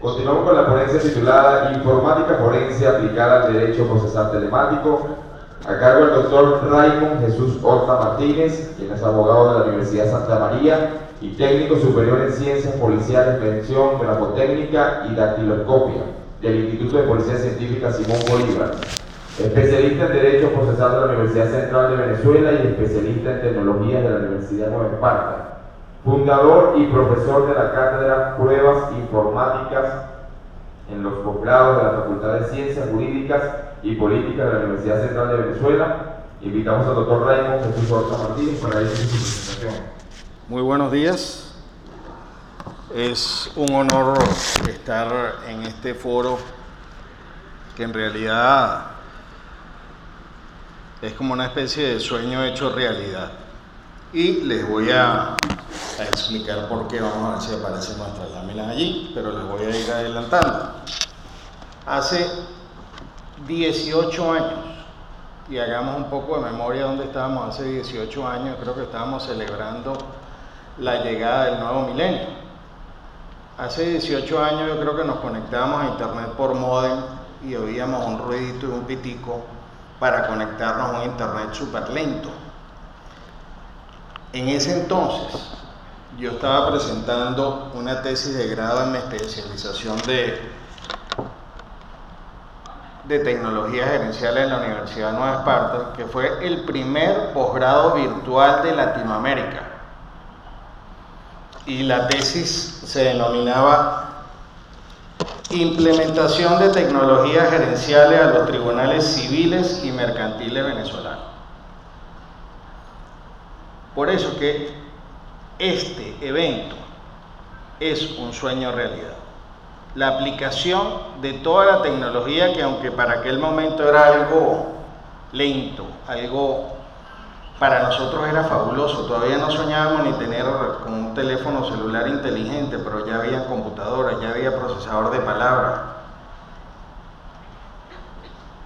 Continuamos con la ponencia titulada Informática Forense aplicada al Derecho Procesal Telemático, a cargo del doctor Raymond Jesús Horta Martínez, quien es abogado de la Universidad Santa María y técnico superior en Ciencias Policiales, Prevención, Grafotécnica y Dactiloscopia del Instituto de Policía Científica Simón Bolívar. Especialista en Derecho Procesal de la Universidad Central de Venezuela y especialista en Tecnologías de la Universidad Nueva Esparta fundador y profesor de la cátedra Pruebas Informáticas en los posgrados de la Facultad de Ciencias Jurídicas y Políticas de la Universidad Central de Venezuela. Invitamos al doctor Raymond Jesús Horta Martínez para ir su presentación. Muy buenos días. Es un honor estar en este foro que en realidad es como una especie de sueño hecho realidad. Y les voy a, a explicar por qué, vamos a ver si aparecen nuestras láminas allí, pero les voy a ir adelantando. Hace 18 años, y hagamos un poco de memoria dónde estábamos hace 18 años, creo que estábamos celebrando la llegada del nuevo milenio. Hace 18 años yo creo que nos conectábamos a internet por modem y oíamos un ruidito y un pitico para conectarnos a un internet súper lento. En ese entonces yo estaba presentando una tesis de grado en mi especialización de, de tecnologías gerenciales en la Universidad Nueva Esparta, que fue el primer posgrado virtual de Latinoamérica. Y la tesis se denominaba Implementación de tecnologías gerenciales a los tribunales civiles y mercantiles venezolanos. Por eso que este evento es un sueño realidad. La aplicación de toda la tecnología que aunque para aquel momento era algo lento, algo para nosotros era fabuloso, todavía no soñábamos ni tener con un teléfono celular inteligente, pero ya había computadoras, ya había procesador de palabras.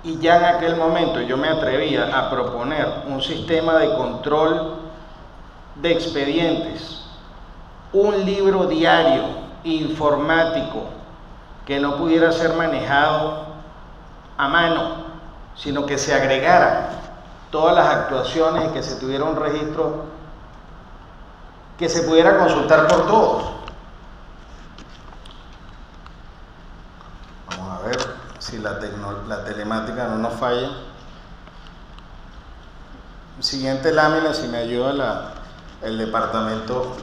Y ya en aquel momento yo me atrevía a proponer un sistema de control de expedientes, un libro diario informático que no pudiera ser manejado a mano, sino que se agregara todas las actuaciones y que se tuviera un registro que se pudiera consultar por todos. Vamos a ver si la, la telemática no nos falla. Siguiente lámina, si me ayuda la, el departamento.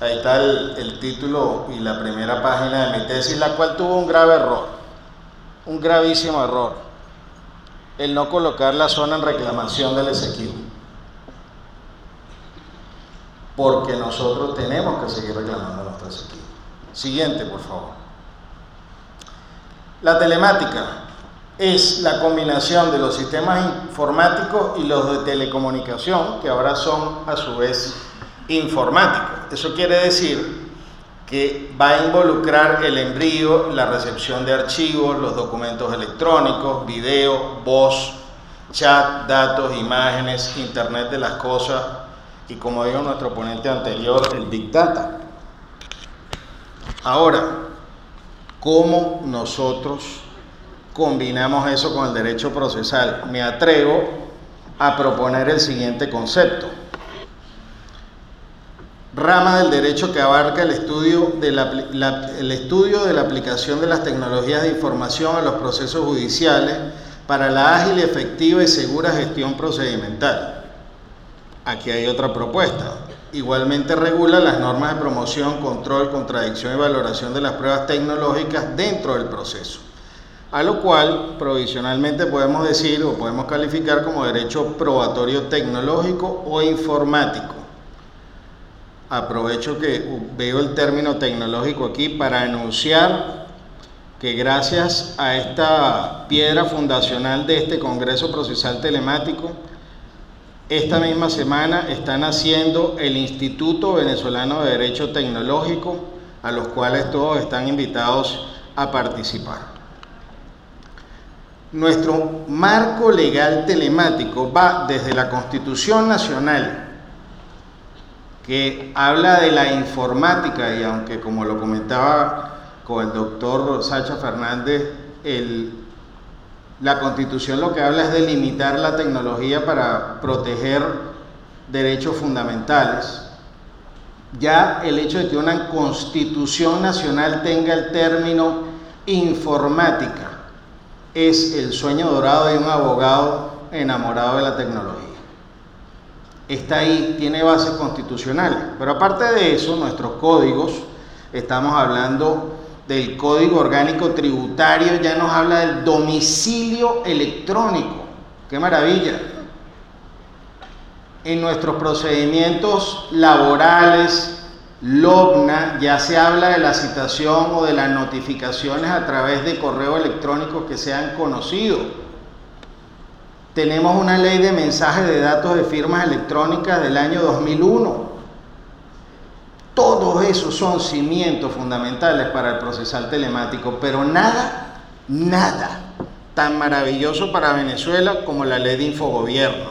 Ahí está el, título y la primera página de mi tesis, la cual tuvo un grave error, un gravísimo error, el no colocar la zona en reclamación del Esequibo. Porque nosotros tenemos que seguir reclamando nuestro Esequibo. Siguiente, por favor. La telemática es la combinación de los sistemas informáticos y los de telecomunicación, que ahora son a su vez informáticos. Eso quiere decir que va a involucrar el envío, la recepción de archivos, los documentos electrónicos, video, voz, chat, datos, imágenes, Internet de las cosas y como dijo nuestro ponente anterior, el Big Data. Ahora, ¿cómo nosotros combinamos eso con el derecho procesal? Me atrevo a proponer el siguiente concepto. rama del derecho que abarca el estudio, de la, aplicación de las tecnologías de información a los procesos judiciales para la ágil, efectiva y segura gestión procedimental. Aquí hay otra propuesta. Igualmente regula las normas de promoción, control, contradicción y valoración de las pruebas tecnológicas dentro del proceso, a lo cual provisionalmente podemos decir o podemos calificar como derecho probatorio tecnológico o informático. Aprovecho que veo el término tecnológico aquí para anunciar que gracias a esta piedra fundacional de este Congreso Procesal Telemático, esta misma semana están haciendo el Instituto Venezolano de Derecho Tecnológico, a los cuales todos están invitados a participar. Nuestro marco legal telemático va desde la Constitución Nacional, que habla de la informática, y aunque como lo comentaba con el doctor Sacha Fernández, la constitución lo que habla es de limitar la tecnología para proteger derechos fundamentales. Ya el hecho de que una constitución nacional tenga el término informática es el sueño dorado de un abogado enamorado de la tecnología. Está ahí, tiene bases constitucionales. Pero aparte de eso, nuestros códigos, estamos hablando del Código Orgánico Tributario ya nos habla del domicilio electrónico. ¡Qué maravilla! En nuestros procedimientos laborales, LOBNA, ya se habla de la citación o de las notificaciones a través de correo electrónico que sean conocidos. Tenemos una ley de mensajes de datos de firmas electrónicas del año 2001 todos esos son cimientos fundamentales para el procesal telemático, pero nada, nada tan maravilloso para Venezuela como la ley de infogobierno,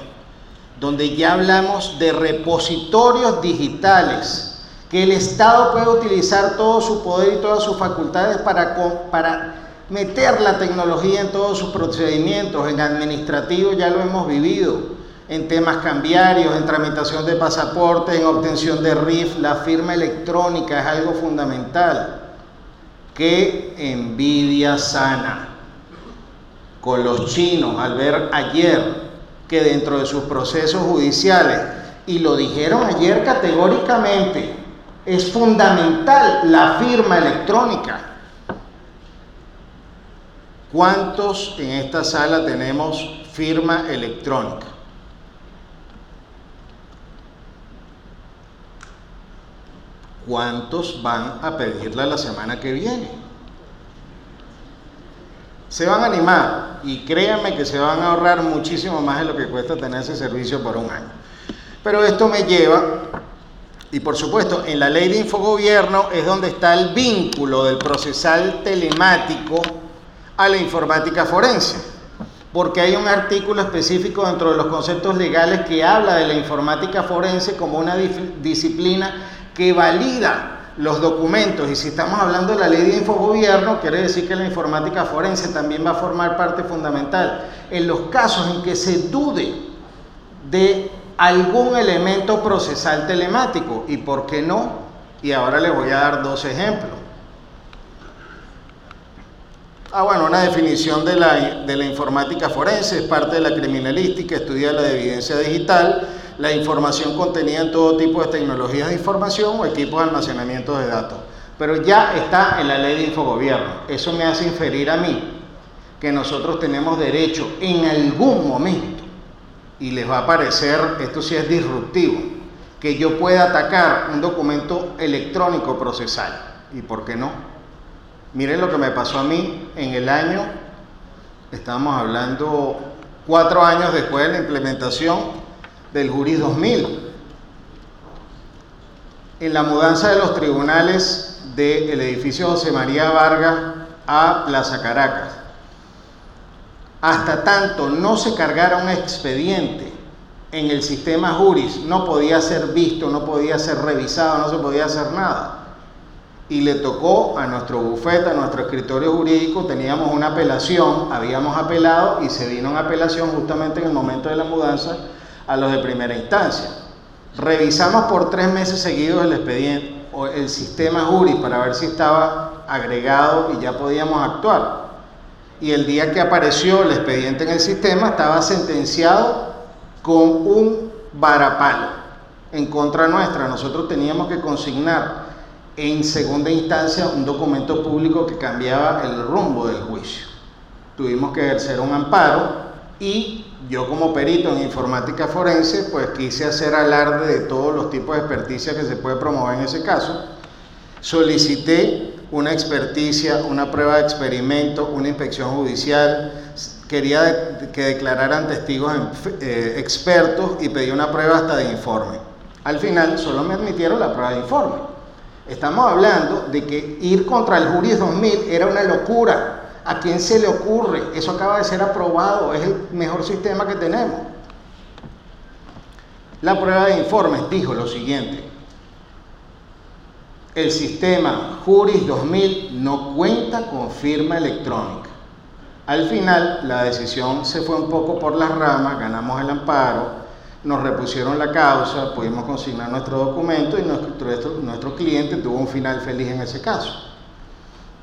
donde ya hablamos de repositorios digitales, que el Estado puede utilizar todo su poder y todas sus facultades para, para meter la tecnología en todos sus procedimientos, en administrativo ya lo hemos vivido en temas cambiarios, en tramitación de pasaporte, en obtención de RIF, la firma electrónica es algo fundamental. Qué envidia sana con los chinos al ver ayer que dentro de sus procesos judiciales, y lo dijeron ayer categóricamente, es fundamental la firma electrónica. ¿Cuántos en esta sala tenemos firma electrónica? ¿Cuántos van a pedirla la semana que viene? Se van a animar y créanme que se van a ahorrar muchísimo más de lo que cuesta tener ese servicio por un año. Pero esto me lleva, y por supuesto, en la ley de infogobierno es donde está el vínculo del procesal telemático a la informática forense, porque hay un artículo específico dentro de los conceptos legales que habla de la informática forense como una disciplina que valida los documentos. Y si estamos hablando de la ley de infogobierno, quiere decir que la informática forense también va a formar parte fundamental. En los casos en que se dude de algún elemento procesal telemático, ¿y por qué no? Y ahora les voy a dar dos ejemplos. Ah, bueno, una definición de la, de la informática forense es parte de la criminalística, estudia la evidencia digital la información contenida en todo tipo de tecnologías de información o equipos de almacenamiento de datos. Pero ya está en la ley de infogobierno. Eso me hace inferir a mí que nosotros tenemos derecho en algún momento, y les va a parecer, esto sí es disruptivo, que yo pueda atacar un documento electrónico procesal. ¿Y por qué no? Miren lo que me pasó a mí en el año, estamos hablando cuatro años después de la implementación del Juris 2000. En la mudanza de los tribunales del edificio José María Vargas a Plaza Caracas. Hasta tanto no se cargara un expediente en el sistema Juris, no podía ser visto, no podía ser revisado, no se podía hacer nada. Y le tocó a nuestro bufete, a nuestro escritorio jurídico, teníamos una apelación, habíamos apelado y se vino una apelación justamente en el momento de la mudanza a los de primera instancia. Revisamos por tres meses seguidos el expediente el sistema Juris para ver si estaba agregado y ya podíamos actuar. Y el día que apareció el expediente en el sistema estaba sentenciado con un varapalo en contra nuestra. Nosotros teníamos que consignar en segunda instancia un documento público que cambiaba el rumbo del juicio. Tuvimos que ejercer un amparo y yo como perito en informática forense pues quise hacer alarde de todos los tipos de experticia que se puede promover en ese caso. Solicité una experticia, una prueba de experimento, una inspección judicial, quería que declararan testigos eh, expertos y pedí una prueba hasta de informe. Al final solo me admitieron la prueba de informe. Estamos hablando de que ir contra el Juris 2000 era una locura. ¿A quién se le ocurre? Eso acaba de ser aprobado, es el mejor sistema que tenemos. La prueba de informes dijo lo siguiente. El sistema Juris 2000 no cuenta con firma electrónica. Al final, la decisión se fue un poco por las ramas, ganamos el amparo, nos repusieron la causa, pudimos consignar nuestro documento y nuestro, nuestro, cliente tuvo un final feliz en ese caso.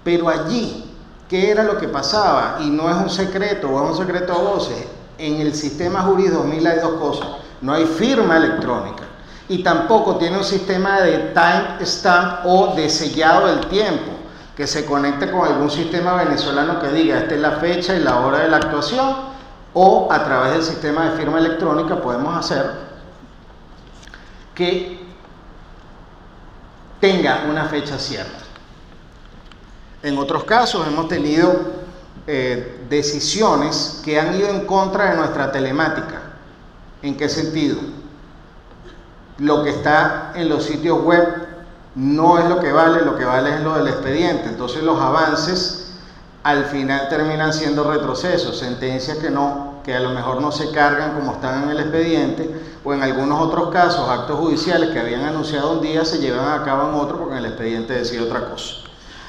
Pero allí, ¿qué era lo que pasaba? Y no es un secreto o es un secreto a voces. En el sistema jurídico 2000 hay dos cosas. No hay firma electrónica y tampoco tiene un sistema de time stamp o de sellado del tiempo que se conecte con algún sistema venezolano que diga esta es la fecha y la hora de la actuación o a través del sistema de firma electrónica podemos hacer que tenga una fecha cierta. En otros casos hemos tenido eh, decisiones que han ido en contra de nuestra telemática. ¿En qué sentido? Lo que está en los sitios web no es lo que vale, lo que vale es lo del expediente. Entonces los avances al final terminan siendo retrocesos, sentencias que no, que a lo mejor no se cargan como están en el expediente, o en algunos otros casos, actos judiciales que habían anunciado un día se llevan a cabo en otro porque en el expediente decía otra cosa.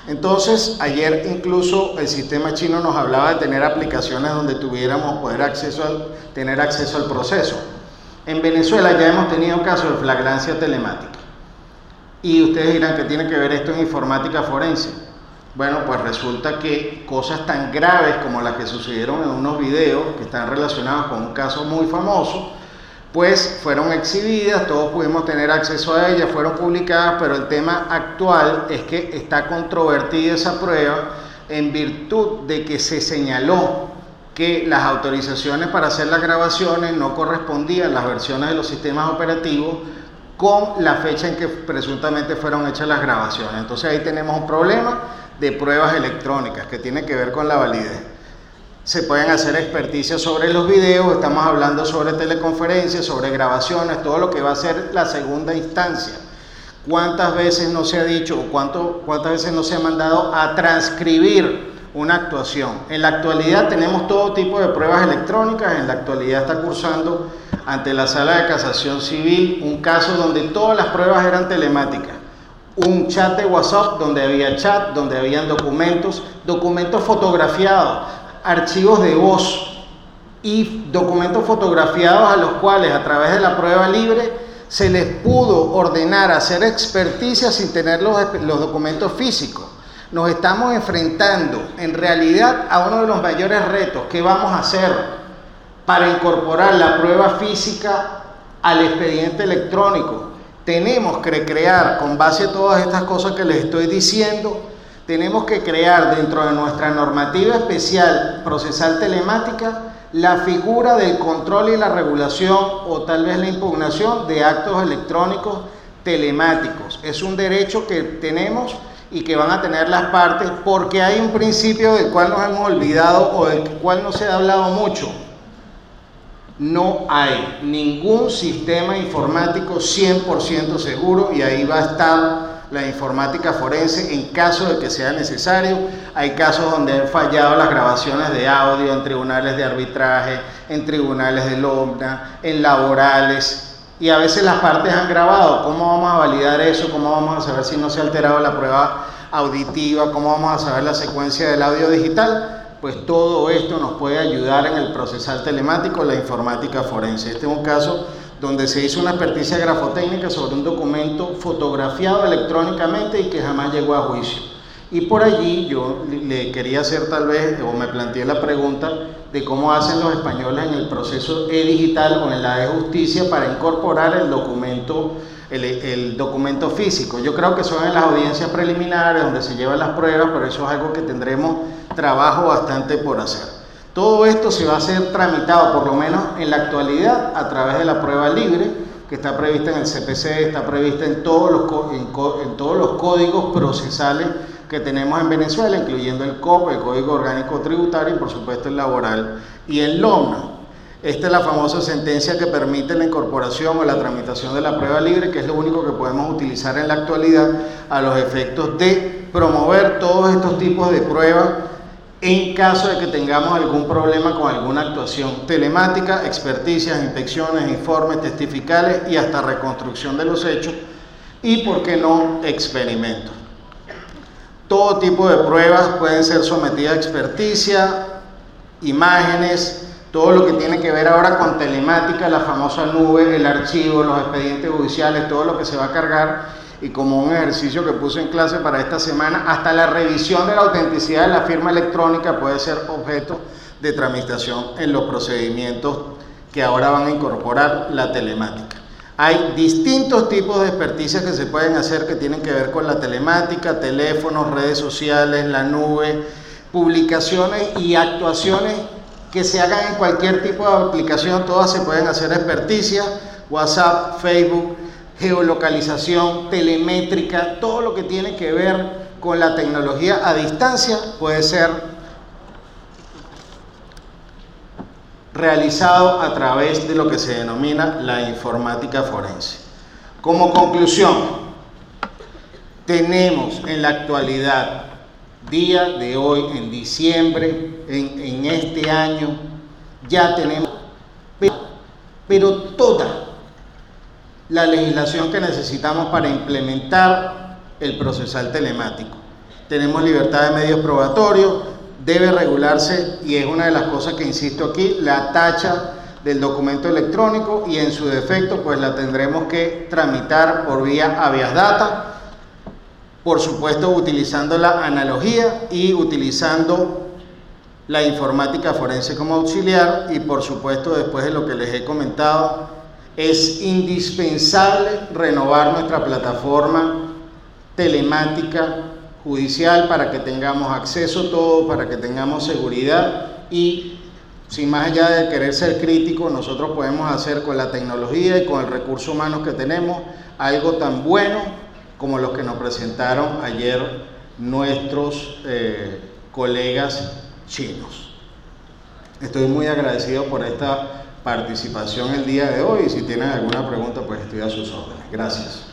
Entonces, ayer incluso el sistema chino nos hablaba de tener aplicaciones donde tuviéramos poder acceso al, tener acceso al proceso. En Venezuela ya hemos tenido casos de flagrancia telemática. Y ustedes dirán que tiene que ver esto en informática forense. Bueno, pues resulta que cosas tan graves como las que sucedieron en unos videos que están relacionados con un caso muy famoso, pues fueron exhibidas, todos pudimos tener acceso a ellas, fueron publicadas, pero el tema actual es que está controvertida esa prueba en virtud de que se señaló que las autorizaciones para hacer las grabaciones no correspondían las versiones de los sistemas operativos con la fecha en que presuntamente fueron hechas las grabaciones. Entonces ahí tenemos un problema de pruebas electrónicas que tiene que ver con la validez. Se pueden hacer experticias sobre los videos, estamos hablando sobre teleconferencias, sobre grabaciones, todo lo que va a ser la segunda instancia. ¿Cuántas veces no se ha dicho o cuántas veces no se ha mandado a transcribir una actuación? En la actualidad tenemos todo tipo de pruebas electrónicas, en la actualidad está cursando ante la sala de casación civil un caso donde todas las pruebas eran telemáticas un chat de WhatsApp donde había chat, donde habían documentos, documentos fotografiados, archivos de voz y documentos fotografiados a los cuales a través de la prueba libre se les pudo ordenar hacer experticia sin tener los, los documentos físicos. Nos estamos enfrentando en realidad a uno de los mayores retos que vamos a hacer para incorporar la prueba física al expediente electrónico tenemos que crear, con base a todas estas cosas que les estoy diciendo, tenemos que crear dentro de nuestra normativa especial procesal telemática la figura del control y la regulación o tal vez la impugnación de actos electrónicos telemáticos. Es un derecho que tenemos y que van a tener las partes porque hay un principio del cual nos hemos olvidado o del cual no se ha hablado mucho no hay ningún sistema informático 100% seguro y ahí va a estar la informática forense en caso de que sea necesario. Hay casos donde han fallado las grabaciones de audio en tribunales de arbitraje, en tribunales de LOMNA, en laborales y a veces las partes han grabado. ¿Cómo vamos a validar eso? ¿Cómo vamos a saber si no se ha alterado la prueba auditiva? ¿Cómo vamos a saber la secuencia del audio digital? pues todo esto nos puede ayudar en el procesal telemático, la informática forense. Este es un caso donde se hizo una experticia grafotécnica sobre un documento fotografiado electrónicamente y que jamás llegó a juicio. Y por allí yo le quería hacer tal vez, o me planteé la pregunta de cómo hacen los españoles en el proceso e-digital o en la e-justicia para incorporar el documento, el, el, documento físico. Yo creo que son en las audiencias preliminares donde se llevan las pruebas, pero eso es algo que tendremos trabajo bastante por hacer. Todo esto se va a hacer tramitado, por lo menos en la actualidad, a través de la prueba libre, que está prevista en el CPC, está prevista en todos los, en, en todos los códigos procesales que tenemos en Venezuela, incluyendo el COP, el Código Orgánico Tributario y por supuesto el laboral y el LOMNA. Esta es la famosa sentencia que permite la incorporación o la tramitación de la prueba libre, que es lo único que podemos utilizar en la actualidad a los efectos de promover todos estos tipos de pruebas en caso de que tengamos algún problema con alguna actuación telemática, experticias, inspecciones, informes testificales y hasta reconstrucción de los hechos y, por qué no, experimentos. Todo tipo de pruebas pueden ser sometidas a experticia, imágenes, todo lo que tiene que ver ahora con telemática, la famosa nube, el archivo, los expedientes judiciales, todo lo que se va a cargar y como un ejercicio que puse en clase para esta semana, hasta la revisión de la autenticidad de la firma electrónica puede ser objeto de tramitación en los procedimientos que ahora van a incorporar la telemática. Hay distintos tipos de experticias que se pueden hacer que tienen que ver con la telemática, teléfonos, redes sociales, la nube, publicaciones y actuaciones que se hagan en cualquier tipo de aplicación, todas se pueden hacer experticias, WhatsApp, Facebook, geolocalización, telemétrica, todo lo que tiene que ver con la tecnología a distancia puede ser realizado a través de lo que se denomina la informática forense. Como conclusión, tenemos en la actualidad, día de hoy, en diciembre, en, este año, ya tenemos, pero, pero toda la legislación que necesitamos para implementar el procesal telemático. Tenemos libertad de medios probatorios, debe regularse, y es una de las cosas que insisto aquí, la tacha del documento electrónico y en su defecto pues la tendremos que tramitar por vía habeas data, por supuesto utilizando la analogía y utilizando la informática forense como auxiliar y por supuesto después de lo que les he comentado es indispensable renovar nuestra plataforma telemática judicial para que tengamos acceso a todo, para que tengamos seguridad y sin más allá de querer ser crítico, nosotros podemos hacer con la tecnología y con el recurso humano que tenemos algo tan bueno como los que nos presentaron ayer nuestros eh, colegas chinos. Estoy muy agradecido por esta participación el día de hoy y si tienen alguna pregunta pues estoy a sus órdenes. Gracias.